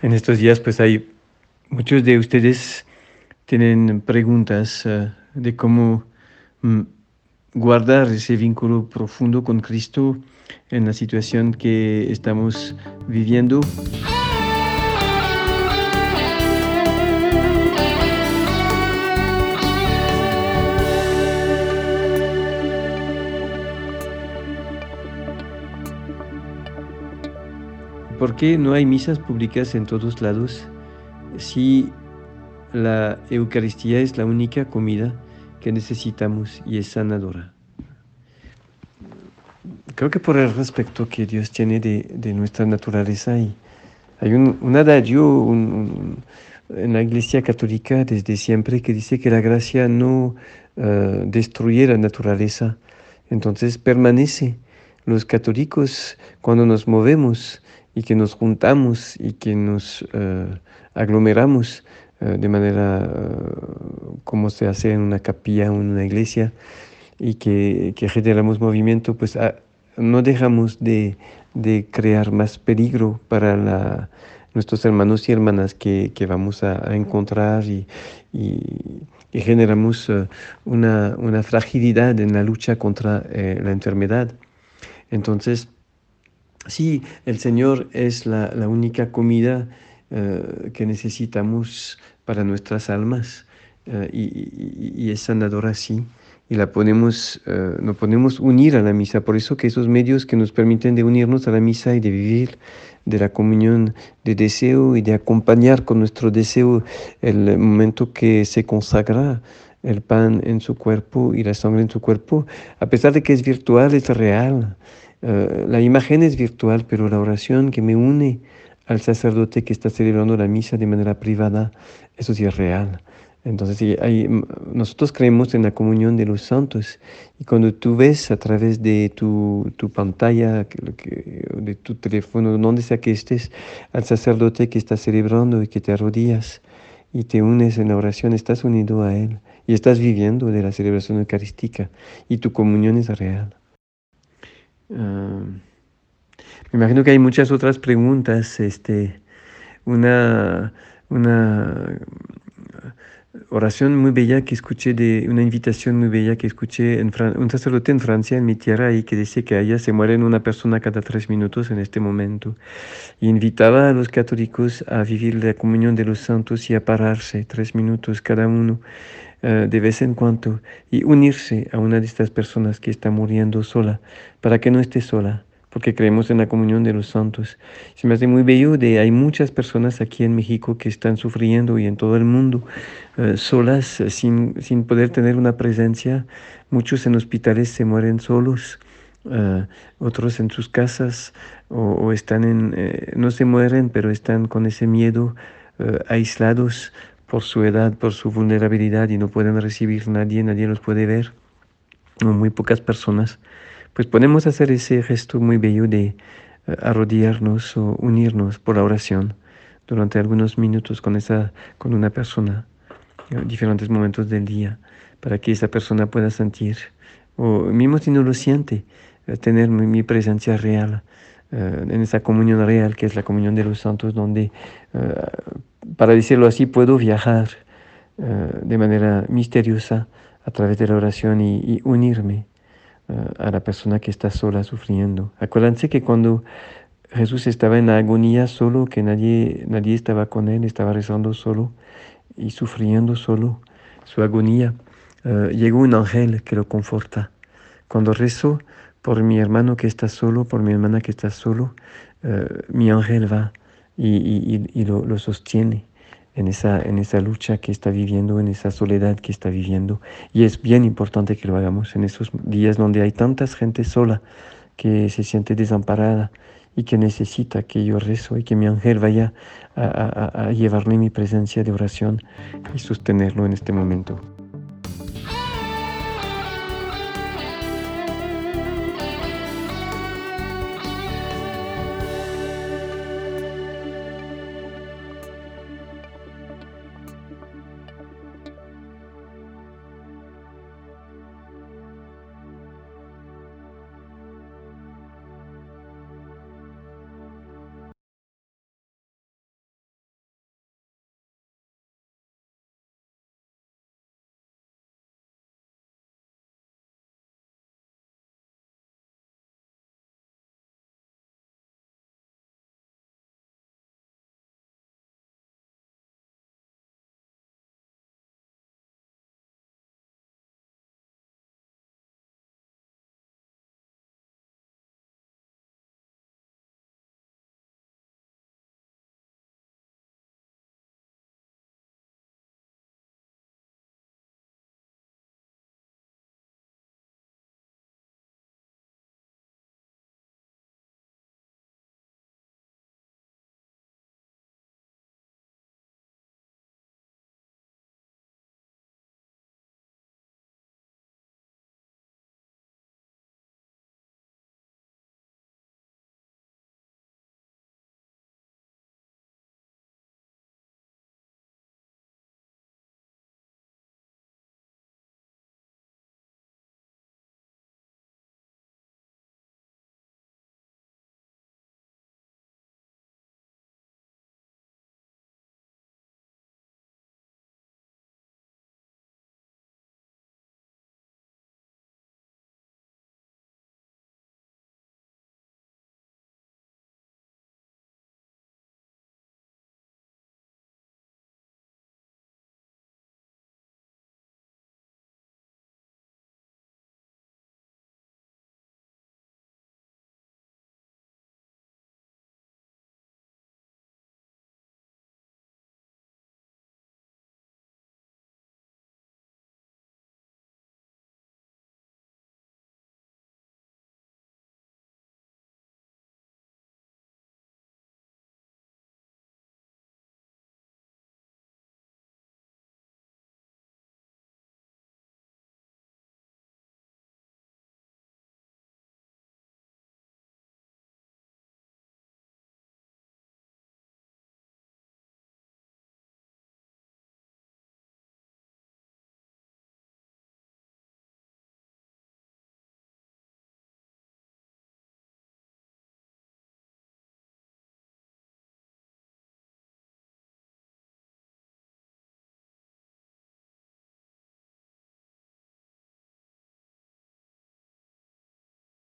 En estos días pues hay muchos de ustedes tienen preguntas uh, de cómo mm, guardar ese vínculo profundo con Cristo en la situación que estamos viviendo. ¿Por qué no hay misas públicas en todos lados si la Eucaristía es la única comida que necesitamos y es sanadora? Creo que por el respeto que Dios tiene de, nuestra naturaleza y hay un, adagio en la Iglesia Católica desde siempre que dice que la gracia no uh, destruye la naturaleza, entonces permanece. Los católicos cuando nos movemos y que nos juntamos y que nos uh, aglomeramos uh, de manera uh, como se hace en una capilla o en una iglesia y que, que generamos movimiento, pues a, no dejamos de, de, crear más peligro para nuestros hermanos y hermanas que, que vamos a, encontrar y, y, generamos una, una, fragilidad en la lucha contra eh, la enfermedad. Entonces, Sí, el Señor es la, la única comida uh, que necesitamos para nuestras almas uh, y, y, y, es sanadora sí. Y la ponemos, uh, nos podemos unir a la misa. Por eso que esos medios que nos permiten de unirnos a la misa y de vivir de la comunión de deseo y de acompañar con nuestro deseo el momento que se consagra el pan en su cuerpo y la sangre en su cuerpo, a pesar de que es virtual, es real. Uh, la imagen es virtual, pero la oración que me une al sacerdote que está celebrando la misa de manera privada, eso sí es real. Entonces, nosotros creemos en la comunión de los santos y cuando tú ves a través de tu, tu pantalla, de tu teléfono, donde sea que estés, al sacerdote que está celebrando y que te arrodillas y te unes en la oración, estás unido a Él y estás viviendo de la celebración eucarística y tu comunión es real. Uh, me imagino que hay muchas otras preguntas. Este, una, una oración muy bella que escuché, de una invitación muy bella que escuché en Fran un sacerdote en Francia, en mi tierra, y que dice que allá se muere una persona cada tres minutos en este momento. Y invitaba a los católicos a vivir la comunión de los santos y a pararse tres minutos cada uno. Uh, de vez en cuando y unirse a una de estas personas que está muriendo sola, para que no esté sola, porque creemos en la comunión de los santos. Se me hace muy bello de hay muchas personas aquí en México que están sufriendo y en todo el mundo uh, solas, sin, sin poder tener una presencia. Muchos en hospitales se mueren solos. Uh, otros en sus casas o, o están en, eh, no se mueren, pero están con ese miedo, aislados por su edad, por su vulnerabilidad y no pueden recibir nadie, nadie los puede ver, muy pocas personas, pues podemos hacer ese gesto muy bello de uh, arrodillarnos o unirnos por la oración durante algunos minutos con, esa, con una persona, en diferentes momentos del día, para que esa persona pueda sentir, o mismo si no lo siente, uh, tener mi, presencia real, en esa comunión real que es la comunión de los santos, donde, para decirlo así, puedo viajar de manera misteriosa a través de la oración y unirme a la persona que está sola sufriendo. Acuérdense que cuando Jesús estaba en agonía solo, que nadie, nadie estaba con él, estaba rezando solo y sufriendo solo su agonía, llegó un ángel que lo conforta. Cuando rezó, por mi hermano que está solo, por mi hermana que está solo, uh, mi ángel va y, y, y lo, lo, sostiene en esa, en esa lucha que está viviendo, en esa soledad que está viviendo. Y es bien importante que lo hagamos en esos días donde hay tantas gente sola que se siente desamparada y que necesita que yo rezo y que mi ángel vaya a, a, a llevarle mi presencia de oración y sostenerlo en este momento.